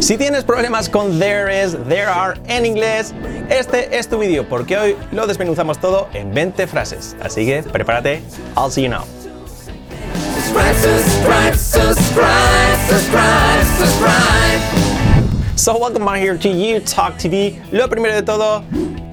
Si tienes problemas con there is, there are en inglés, este es tu vídeo porque hoy lo desmenuzamos todo en 20 frases. Así que prepárate, I'll see you now. subscribe, subscribe, subscribe. So welcome back here to You Talk TV. Lo primero de todo,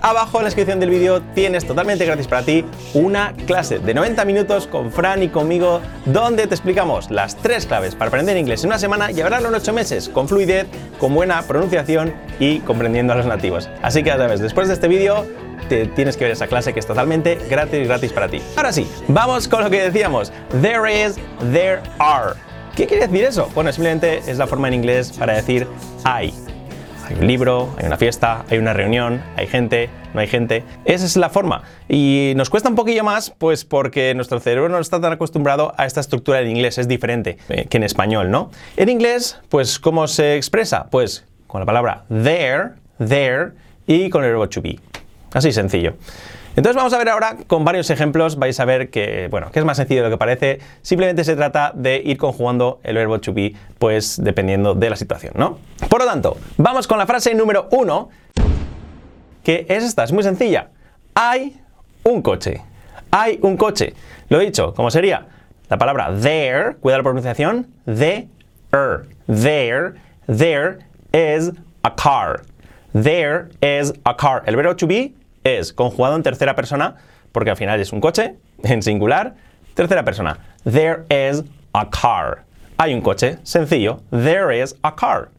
abajo en la descripción del vídeo tienes totalmente gratis para ti una clase de 90 minutos con Fran y conmigo donde te explicamos las tres claves para aprender inglés en una semana y hablarlo en 8 meses con fluidez, con buena pronunciación y comprendiendo a los nativos. Así que ya sabes, después de este vídeo te tienes que ver esa clase que es totalmente gratis gratis para ti. Ahora sí, vamos con lo que decíamos. There is, there are. ¿Qué quiere decir eso? Bueno, simplemente es la forma en inglés para decir hay. Hay un libro, hay una fiesta, hay una reunión, hay gente, no hay gente. Esa es la forma. Y nos cuesta un poquillo más, pues porque nuestro cerebro no está tan acostumbrado a esta estructura en inglés. Es diferente eh, que en español, ¿no? En inglés, pues, ¿cómo se expresa? Pues con la palabra there, there y con el verbo to be. Así sencillo. Entonces vamos a ver ahora con varios ejemplos, vais a ver que, bueno, que es más sencillo de lo que parece, simplemente se trata de ir conjugando el verbo to be, pues dependiendo de la situación, ¿no? Por lo tanto, vamos con la frase número uno, que es esta, es muy sencilla. Hay un coche. Hay un coche. Lo he dicho, ¿cómo sería? La palabra there, cuida la pronunciación, there, there, there is a car. There is a car. El verbo to be es conjugado en tercera persona, porque al final es un coche, en singular, tercera persona. There is a car. Hay un coche, sencillo. There is a car.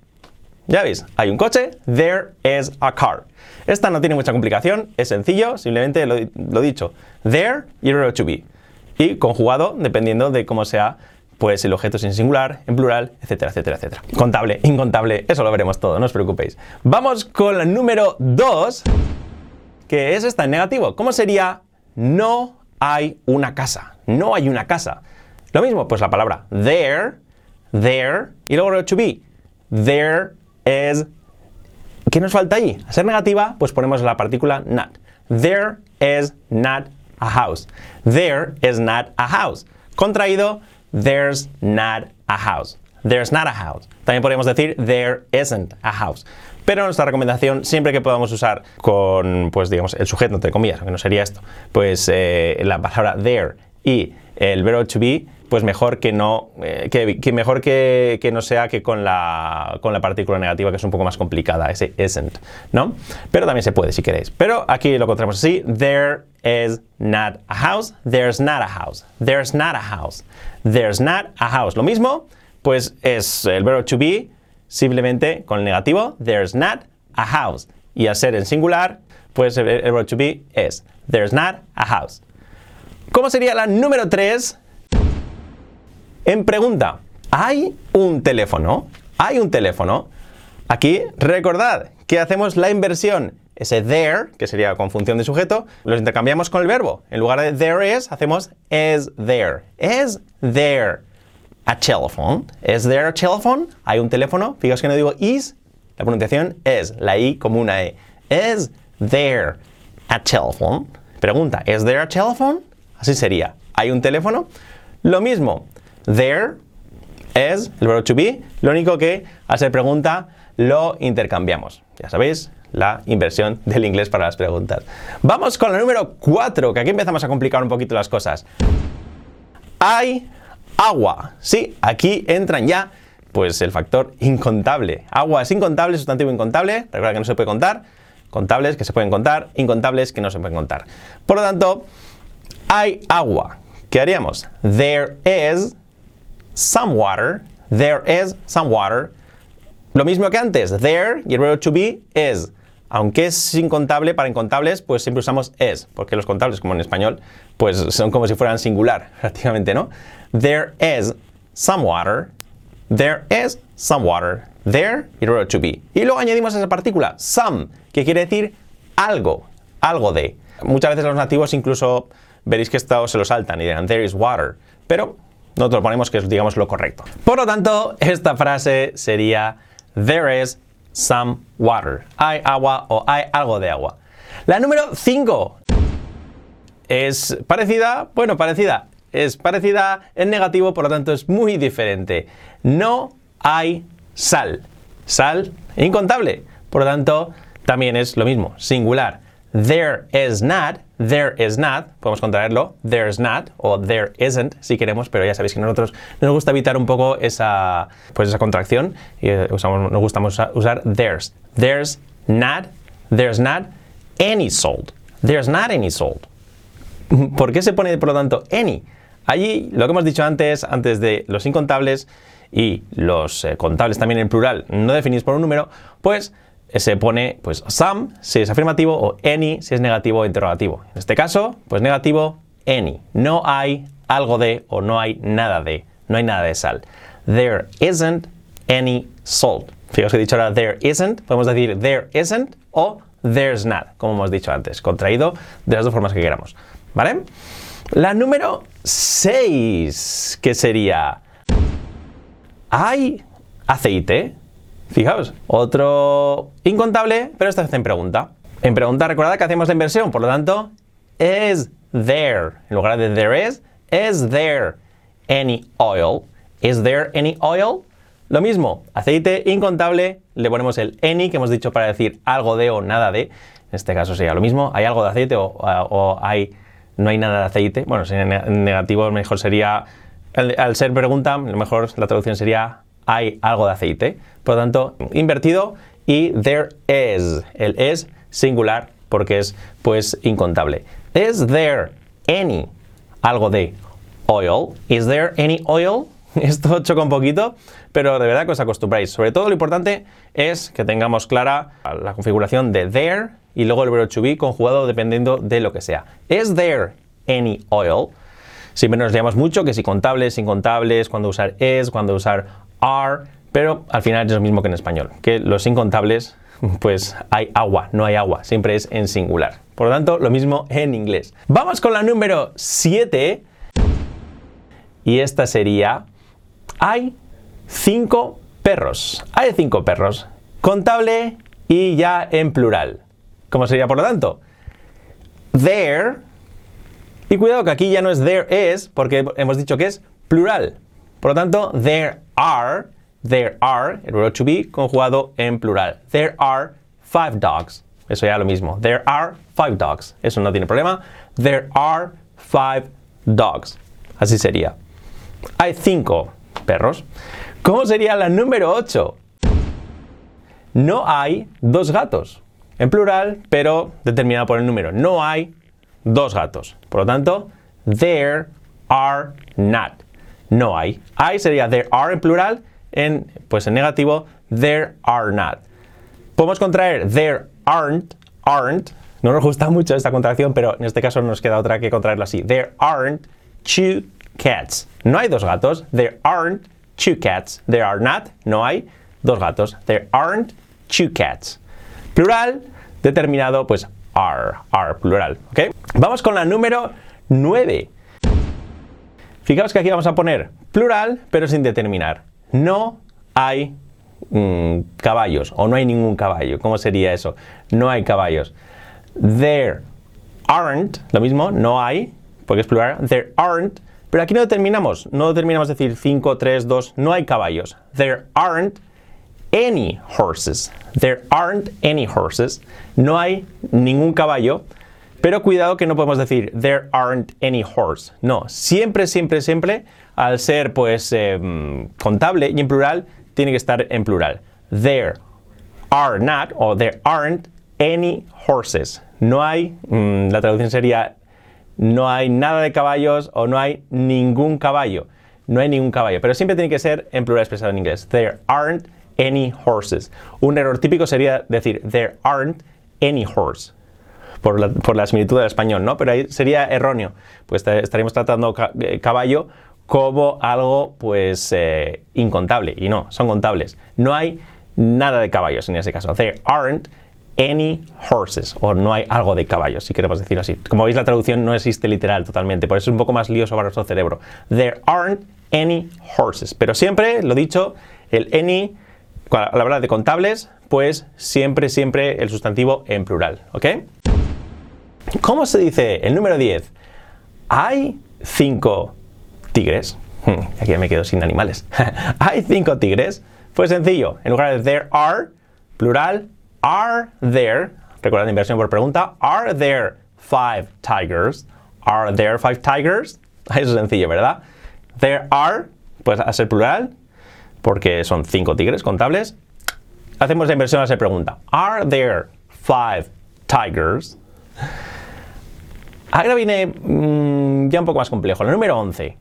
Ya veis, hay un coche, there is a car. Esta no tiene mucha complicación, es sencillo, simplemente lo, lo dicho. There y el verbo to be. Y conjugado dependiendo de cómo sea pues el objeto es en singular, en plural, etcétera, etcétera, etcétera. Contable, incontable, eso lo veremos todo, no os preocupéis. Vamos con el número 2, que es esta en negativo. ¿Cómo sería no hay una casa? No hay una casa. Lo mismo, pues la palabra there, there, y luego to be. There is. ¿Qué nos falta ahí? A ser negativa, pues ponemos la partícula not. There is not a house. There is not a house. Contraído, there's not a house. There's not a house. También podemos decir there isn't a house. Pero nuestra recomendación, siempre que podamos usar con, pues digamos, el sujeto, entre comillas, aunque no sería esto, pues eh, la palabra there y el verbo to be, pues mejor que no, eh, que, mejor que, que no sea que con la, con la partícula negativa, que es un poco más complicada, ese isn't, ¿no? Pero también se puede si queréis. Pero aquí lo encontramos así, there is not a house, there's not a house, there's not a house, there's not a house. Lo mismo, pues es el verbo to be, simplemente con el negativo, there's not a house. Y al ser en singular, pues el, el verbo to be es, there's not a house. ¿Cómo sería la número 3? En pregunta, ¿hay un teléfono? ¿Hay un teléfono? Aquí recordad que hacemos la inversión. Ese there, que sería con función de sujeto, los intercambiamos con el verbo. En lugar de there is, hacemos is there. Is there a telephone? Is there a telephone? ¿Hay un teléfono? Fijaos que no digo is, la pronunciación es, la i como una e. Is there a telephone? Pregunta, ¿is there a telephone? Así sería. ¿Hay un teléfono? Lo mismo. There es el verbo to be. Lo único que al ser pregunta lo intercambiamos. Ya sabéis, la inversión del inglés para las preguntas. Vamos con la número 4, que aquí empezamos a complicar un poquito las cosas. Hay agua. Sí, aquí entran ya pues el factor incontable. Agua es incontable, sustantivo incontable. Recuerda que no se puede contar. Contables que se pueden contar, incontables que no se pueden contar. Por lo tanto, hay agua. ¿Qué haríamos? There is some water. There is some water. Lo mismo que antes. There y el verbo to be is. Aunque es incontable para incontables, pues siempre usamos es, porque los contables, como en español, pues son como si fueran singular, prácticamente, ¿no? There is some water. There is some water. There y el verbo to be. Y luego añadimos esa partícula, some, que quiere decir algo, algo de. Muchas veces los nativos incluso veréis que esto se lo saltan y dirán there is water, pero nosotros ponemos que es digamos lo correcto. Por lo tanto, esta frase sería there is some water. Hay agua o hay algo de agua. La número 5 es parecida, bueno, parecida, es parecida en negativo, por lo tanto es muy diferente. No hay sal. sal, incontable. Por lo tanto, también es lo mismo, singular. There is not, there is not, podemos contraerlo, there's not o there isn't si queremos, pero ya sabéis que nosotros nos gusta evitar un poco esa, pues esa contracción y eh, usamos, nos gusta usar, usar there's. There's not, there's not any sold. There's not any sold. ¿Por qué se pone por lo tanto any? Allí lo que hemos dicho antes, antes de los incontables y los eh, contables también en plural, no definís por un número, pues se pone pues some si es afirmativo o any si es negativo o interrogativo. En este caso, pues negativo any. No hay algo de o no hay nada de. No hay nada de sal. There isn't any salt. Fijaos que he dicho ahora there isn't, podemos decir there isn't o there's not, como hemos dicho antes, contraído de las dos formas que queramos. ¿Vale? La número 6, que sería ¿Hay aceite? Fijaos, otro incontable, pero esta vez en pregunta. En pregunta, recordad que hacemos la inversión, por lo tanto, is there, en lugar de there is, is there any oil? Is there any oil? Lo mismo, aceite incontable, le ponemos el any que hemos dicho para decir algo de o nada de. En este caso sería lo mismo, hay algo de aceite o, no hay nada de aceite. Bueno, si en negativo mejor sería al, al, ser pregunta, lo mejor la traducción sería hay algo de aceite. Por lo tanto, invertido y there is. El es singular porque es pues incontable. Is there any algo de oil? Is there any oil? Esto choca un poquito, pero de verdad que os acostumbráis. Sobre todo lo importante es que tengamos clara la configuración de there y luego el verbo to be conjugado dependiendo de lo que sea. Is there any oil? Siempre nos llamamos mucho que si contables, incontables, cuando usar es, cuando usar are, pero al final es lo mismo que en español, que los incontables, pues hay agua, no hay agua, siempre es en singular. Por lo tanto, lo mismo en inglés. Vamos con la número 7 y esta sería, hay cinco perros. Hay cinco perros. Contable y ya en plural. ¿Cómo sería por lo tanto? There y cuidado que aquí ya no es there is, porque hemos dicho que es plural. Por lo tanto, there are, there are, el verbo to be conjugado en plural. There are five dogs. Eso ya lo mismo. There are five dogs. Eso no tiene problema. There are five dogs. Así sería. Hay cinco perros. ¿Cómo sería la número 8? No hay dos gatos. En plural, pero determinado por el número. No hay dos gatos. Por lo tanto, there are not. No hay. Hay sería there are en plural, en, pues en negativo, there are not. Podemos contraer there aren't, aren't. No nos gusta mucho esta contracción, pero en este caso nos queda otra que contraerlo así. There aren't two cats. No hay dos gatos. There aren't two cats. There are not. No hay dos gatos. There aren't two cats. Plural, determinado, pues are, are, plural. ¿ok? Vamos con la número 9. Fijaos que aquí vamos a poner plural, pero sin determinar. No hay mmm, caballos o no hay ningún caballo. ¿Cómo sería eso? No hay caballos. There aren't, lo mismo, no hay, porque es plural. There aren't, pero aquí no determinamos. No determinamos decir 5, 3, 2, no hay caballos. There aren't any horses. There aren't any horses. No hay ningún caballo. Pero cuidado que no podemos decir there aren't any horse. No, siempre, siempre, siempre, al ser pues eh, contable y en plural, tiene que estar en plural. There are not o there aren't any horses. No hay, mmm, la traducción sería no hay nada de caballos o no hay ningún caballo. No hay ningún caballo, pero siempre tiene que ser en plural expresado en inglés. There aren't any horses. Un error típico sería decir there aren't any horse. Por la, por similitud del español, ¿no? Pero ahí sería erróneo, pues estaríamos tratando eh, caballo como algo pues eh, incontable y no, son contables. No hay nada de caballos en ese caso. There aren't any horses o no hay algo de caballos, si queremos decirlo así. Como veis la traducción no existe literal totalmente, por eso es un poco más lioso para nuestro cerebro. There aren't any horses, pero siempre, lo dicho, el any a la hora de contables, pues siempre, siempre el sustantivo en plural, ¿ok? ¿Cómo se dice el número 10? Hay cinco tigres. Hmm, aquí ya me quedo sin animales. Hay cinco tigres. Pues sencillo, en lugar de there are, plural, are there, recordad inversión por pregunta, are there five tigers? Are there five tigers? Eso es sencillo, ¿verdad? There are, pues a ser plural, porque son cinco tigres contables. Hacemos la inversión a ser pregunta. Are there five tigers? Ahora viene mm, ya un poco más complejo. El número 11.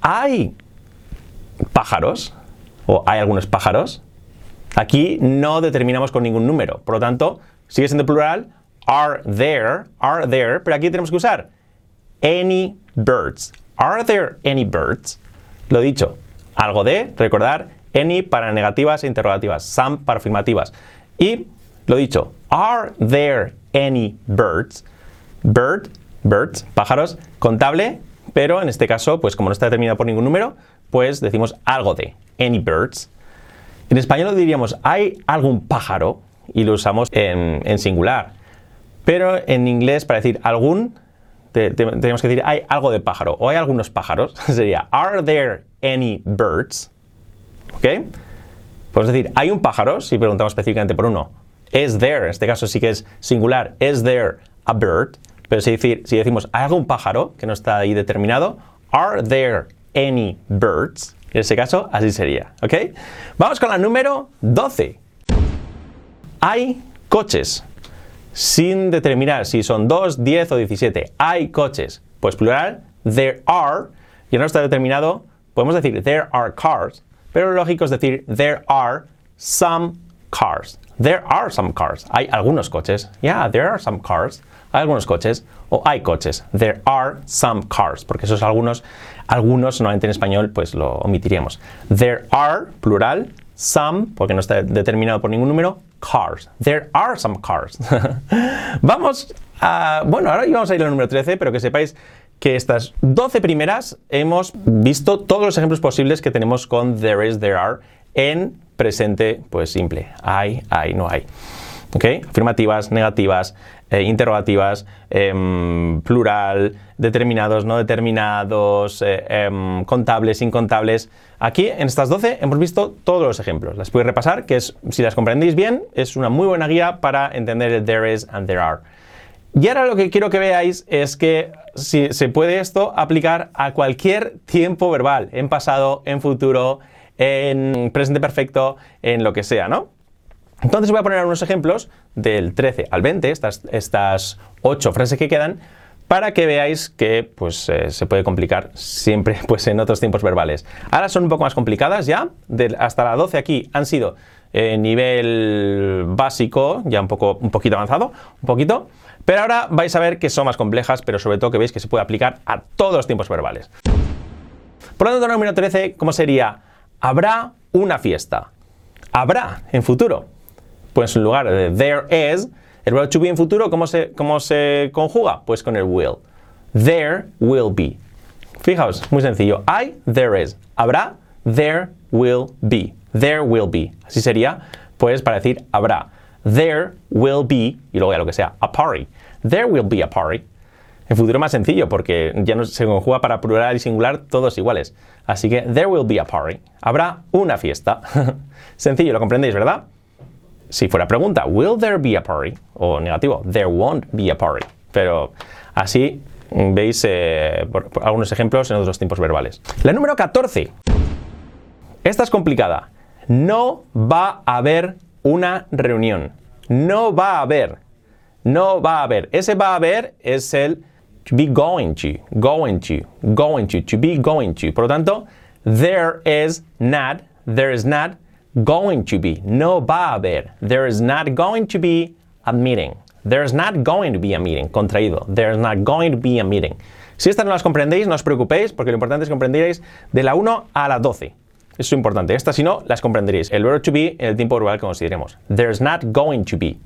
¿Hay pájaros? ¿O hay algunos pájaros? Aquí no determinamos con ningún número. Por lo tanto, sigue siendo plural. Are there? Are there? Pero aquí tenemos que usar any birds. Are there any birds? Lo dicho. Algo de, recordar, any para negativas e interrogativas, some para afirmativas. Y lo dicho, are there any birds? Bird, birds, pájaros, contable, pero en este caso, pues como no está determinado por ningún número, pues decimos algo de, any birds. En español diríamos, ¿hay algún pájaro? Y lo usamos en, singular. Pero en inglés, para decir algún, te- te- tenemos que decir, ¿hay algo de pájaro? O hay algunos pájaros. Sería, ¿are there any birds? ¿Ok? Podemos decir, ¿hay un pájaro? Si preguntamos específicamente por uno. Is there? En este caso sí que es singular. Is there a bird? Pero si, decir, si decimos, ¿hay algún pájaro? Que no está ahí determinado. ¿Are there any birds? En ese caso, así sería. ¿Ok? Vamos con la número 12. Hay coches. Sin determinar si son 2, 10 o 17. Hay coches. Pues plural, there are. Y no está determinado, podemos decir there are cars. Pero lo lógico es decir there are some cars. There are some cars. Hay algunos coches. Yeah, there are some cars. Hay algunos coches. O hay coches. There are some cars. Porque esos algunos, algunos normalmente en español pues lo omitiríamos. There are, plural, some, porque no está determinado por ningún número, cars. There are some cars. vamos a. Bueno, ahora vamos a ir al número 13, pero que sepáis que estas 12 primeras hemos visto todos los ejemplos posibles que tenemos con there is, there are en presente, pues simple. Hay, hay, no hay. ¿Ok? Afirmativas, negativas, eh, interrogativas, em, plural, determinados, no determinados, eh, em, contables, incontables. Aquí en estas 12 hemos visto todos los ejemplos. Las podéis repasar, que es, si las comprendéis bien, es una muy buena guía para entender el there is and there are. Y ahora lo que quiero que veáis es que si se puede esto aplicar a cualquier tiempo verbal, en pasado, en futuro, en presente perfecto, en lo que sea, ¿no? Entonces voy a poner unos ejemplos del 13 al 20, estas, estas 8 frases que quedan, para que veáis que pues, eh, se puede complicar siempre pues, en otros tiempos verbales. Ahora son un poco más complicadas ya, del- hasta la 12 aquí han sido eh, nivel básico, ya un, poco, un poquito avanzado, un poquito, pero ahora vais a ver que son más complejas, pero sobre todo que veis que se puede aplicar a todos los tiempos verbales. Por lo tanto, el número 13, ¿cómo sería? Habrá una fiesta. Habrá en futuro. Pues en lugar de there is, el verbo to be en futuro, ¿cómo se, cómo se conjuga? Pues con el will. There will be. Fijaos, muy sencillo. Hay, there is. Habrá, there will be. There will be. Así sería, pues para decir habrá. There will be, y luego ya lo que sea, a party. There will be a party. En futuro más sencillo porque ya no se conjuga para plural y singular todos iguales. Así que there will be a party. Habrá una fiesta. sencillo, lo comprendéis, ¿verdad? Si fuera pregunta, will there be a party? O negativo, there won't be a party. Pero así mm, veis eh, algunos ejemplos en otros tiempos verbales. La número 14. Esta es complicada. No va a haber una reunión. No va a haber. No va a haber. Ese va a haber es el to be going to, going to, going to, to be going to. Por lo tanto, there is not, there is not going to be. No va a haber. There is not going to be a meeting. There is not going to be a meeting. Contraído. There is not going to be a meeting. Si estas no las comprendéis, no os preocupéis, porque lo importante es que comprenderéis de la 1 a la 12. Eso es importante. Estas, si no, las comprenderéis. El verbo to be en el tiempo verbal que consideremos. There's not going to be.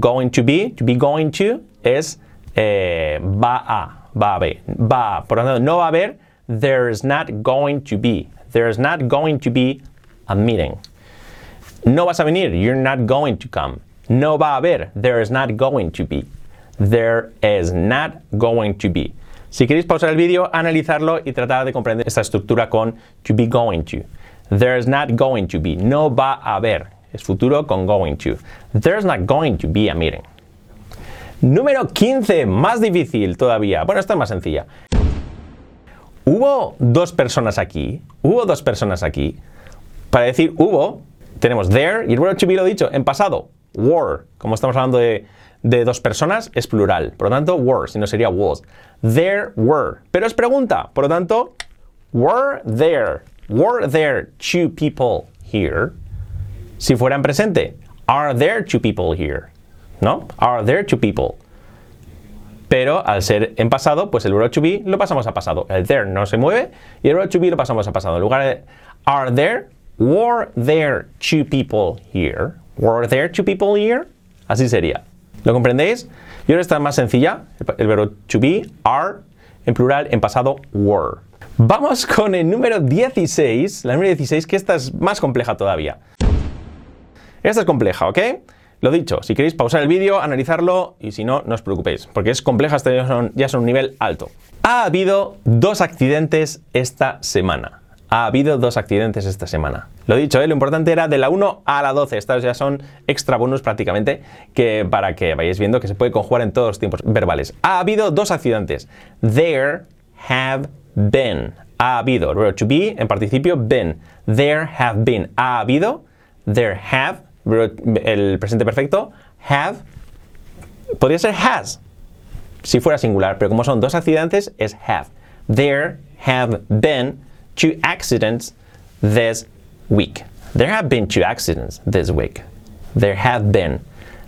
Going to be, to be going to, es eh, va a, va a haber, va a. Por lo tanto, no va a haber, there's not going to be. There's not going to be a meeting. No vas a venir, you're not going to come. No va a haber, there is not going to be. There is not going to be. Si queréis pausar el vídeo, analizarlo y tratar de comprender esta estructura con to be going to. There's not going to be. No va a haber. Es futuro con going to. There's not going to be a meeting. Número 15, más difícil todavía. Bueno, esta es más sencilla. Hubo dos personas aquí. Hubo dos personas aquí. Para decir hubo, tenemos there y el verbo to be lo dicho en pasado. Were. Como estamos hablando de, de dos personas, es plural. Por lo tanto, were, si no sería was. There were. Pero es pregunta. Por lo tanto, were there. Were there two people here? Si fuera en presente, are there two people here? ¿No? Are there two people? Pero al ser en pasado, pues el verbo to be lo pasamos a pasado. El there no se mueve y el verbo to be lo pasamos a pasado. En lugar de are there, were there two people here? Were there two people here? Así sería. ¿Lo comprendéis? Y ahora está más sencilla. El verbo to be, are, en plural, en pasado, were. Vamos con el número 16. La número 16, que esta es más compleja todavía. Esta es compleja, ¿ok? Lo dicho, si queréis pausar el vídeo, analizarlo y si no, no os preocupéis, porque es compleja, ya ya son un nivel alto. Ha habido dos accidentes esta semana. Ha habido dos accidentes esta semana. Lo dicho, ¿eh? lo importante era de la 1 a la 12. Estas ya son extra bonus prácticamente, que para que vayáis viendo que se puede conjugar en todos los tiempos verbales. Ha habido dos accidentes. There have been. Ha habido. Verbo to be en participio been. There have been. Ha habido. There have el presente perfecto, have, podría ser has, si fuera singular, pero como son dos accidentes, es have. There have been two accidents this week. There have been two accidents this week. There have been.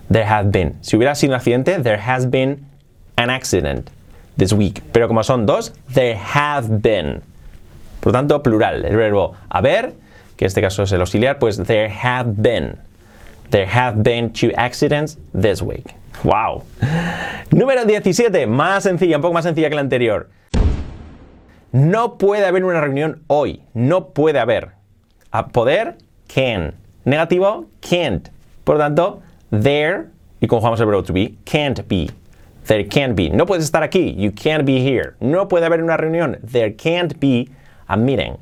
There have been. Si hubiera sido un accidente, there has been an accident this week. Pero como son dos, there have been. Por lo tanto, plural. El verbo haber, que en este caso es el auxiliar, pues there have been. There have been two accidents this week. ¡Wow! Número 17, más sencilla, un poco más sencilla que la anterior. No puede haber una reunión hoy. No puede haber. A poder, can. Negativo, can't. Por lo tanto, there, y conjugamos el verbo to be, can't be. There can't be. No puedes estar aquí. You can't be here. No puede haber una reunión. There can't be a meeting.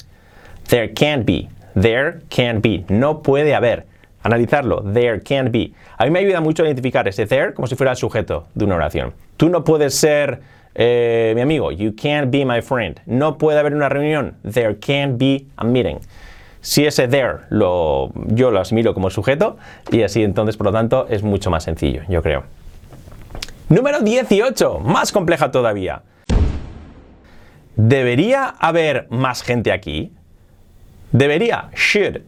There can't be. There can't be. No puede haber analizarlo, there can't be. A mí me ayuda mucho a identificar ese there como si fuera el sujeto de una oración. Tú no puedes ser eh, mi amigo, you can't be my friend. No puede haber una reunión, there can't be a meeting. Si ese there lo, yo lo asimilo como sujeto y así entonces por lo tanto es mucho más sencillo, yo creo. Número 18, más compleja todavía. ¿Debería haber más gente aquí? Debería, should.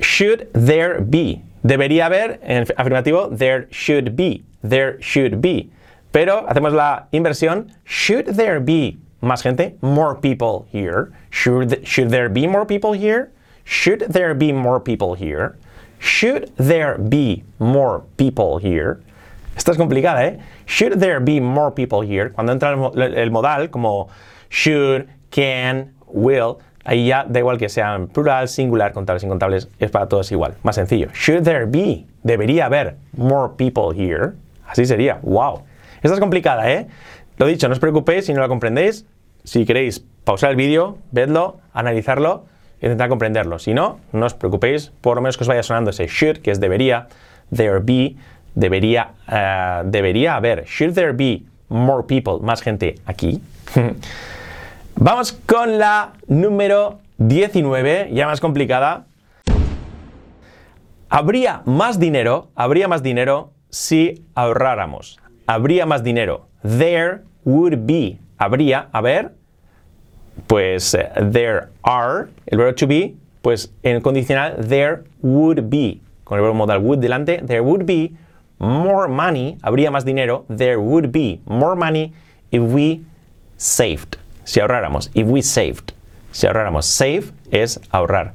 Should there be? Debería haber, en afirmativo, there should be. There should be. Pero hacemos la inversión. Should there be más gente? More people here. Should, should there be more people here? Should there be more people here? Should there be more people here? Esta es complicada, ¿eh? Should there be more people here? Cuando entra el, modal como should, can, will, Ahí ya da igual que sean plural, singular, contables, incontables, es para todos igual. Más sencillo. Should there be? Debería haber more people here. Así sería. ¡Wow! Esta es complicada, ¿eh? Lo dicho, no os preocupéis si no la comprendéis. Si queréis pausar el vídeo, vedlo, analizarlo e intentar comprenderlo. Si no, no os preocupéis, por lo menos que os vaya sonando ese should, que es debería, there be, debería, uh, debería haber. Should there be more people, más gente aquí? Vamos con la número 19, ya más complicada. Habría más dinero, habría más dinero si ahorráramos. Habría más dinero. There would be. Habría, a ver, pues eh, there are, el verbo to be, pues en el condicional there would be. Con el verbo modal would delante, there would be more money, habría más dinero, there would be more money if we saved si ahorráramos, if we saved, si ahorráramos, save es ahorrar.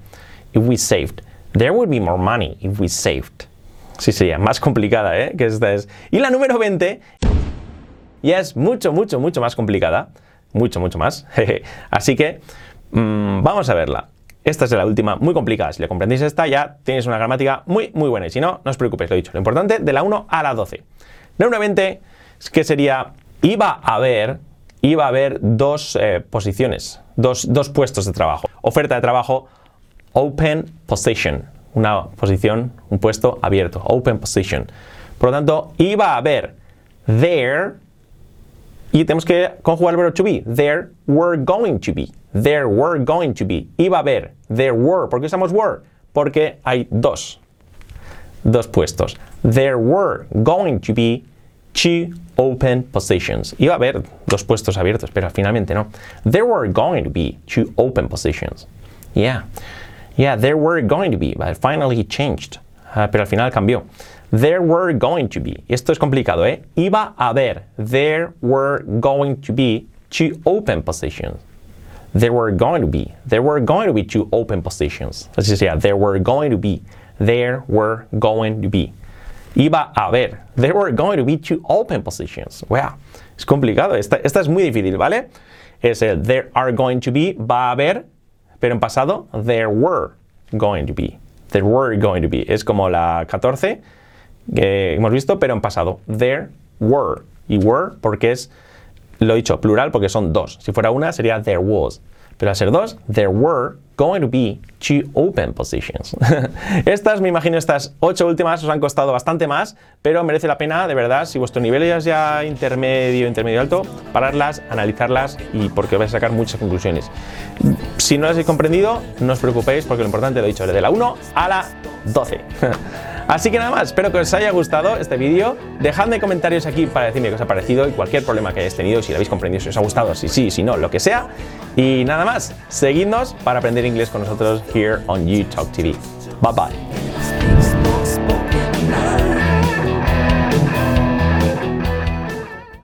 If we saved, there would be more money if we saved. Sí, sería más complicada, ¿eh? Que esta es. Y la número 20 ya es mucho, mucho, mucho más complicada. Mucho, mucho más. Así que mmm, vamos a verla. Esta es la última, muy complicada. Si le comprendéis esta, ya tenéis una gramática muy, muy buena. Y si no, no os preocupéis, lo he dicho. Lo importante, de la 1 a la 12. La 20, que sería, iba a haber iba a haber dos eh, posiciones, dos, dos, puestos de trabajo. Oferta de trabajo open position. Una posición, un puesto abierto. Open position. Por lo tanto, iba a haber there y tenemos que conjugar el verbo to be. There were going to be. There were going to be. Iba a haber. There were. ¿Por qué usamos were? Porque hay dos. Dos puestos. There were going to be two open positions. Iba a haber dos puestos abiertos, pero finalmente no. There were going to be two open positions. Yeah. Yeah, there were going to be, but finally changed. Ah, pero al final cambió. There were going to be. Esto es complicado, ¿eh? Iba a haber. There were going to be two open positions. There were going to be. There were going to be two open positions. Así sea, there were going to be. There were going to be. Iba a haber. There were going to be two open positions. Wow. Es complicado. Esta, esta es muy difícil, ¿vale? Es el there are going to be, va a haber, pero en pasado, there were going to be. There were going to be. Es como la 14 que hemos visto, pero en pasado. There were. Y were porque es, lo he dicho, plural porque son dos. Si fuera una sería there was. Pero al ser dos, there were going to be two open positions. estas, me imagino, estas ocho últimas os han costado bastante más, pero merece la pena, de verdad, si vuestro nivel es ya intermedio, intermedio alto, pararlas, analizarlas y porque vais a sacar muchas conclusiones. Si no las habéis comprendido, no os preocupéis porque lo importante lo he dicho, de la 1 a la 12. Así que nada más, espero que os haya gustado este vídeo. Dejadme comentarios aquí para decirme qué os ha parecido y cualquier problema que hayáis tenido, si lo habéis comprendido, si os ha gustado, si sí, si no, lo que sea. Y nada más, seguidnos para aprender inglés con nosotros here on You Talk TV. Bye bye.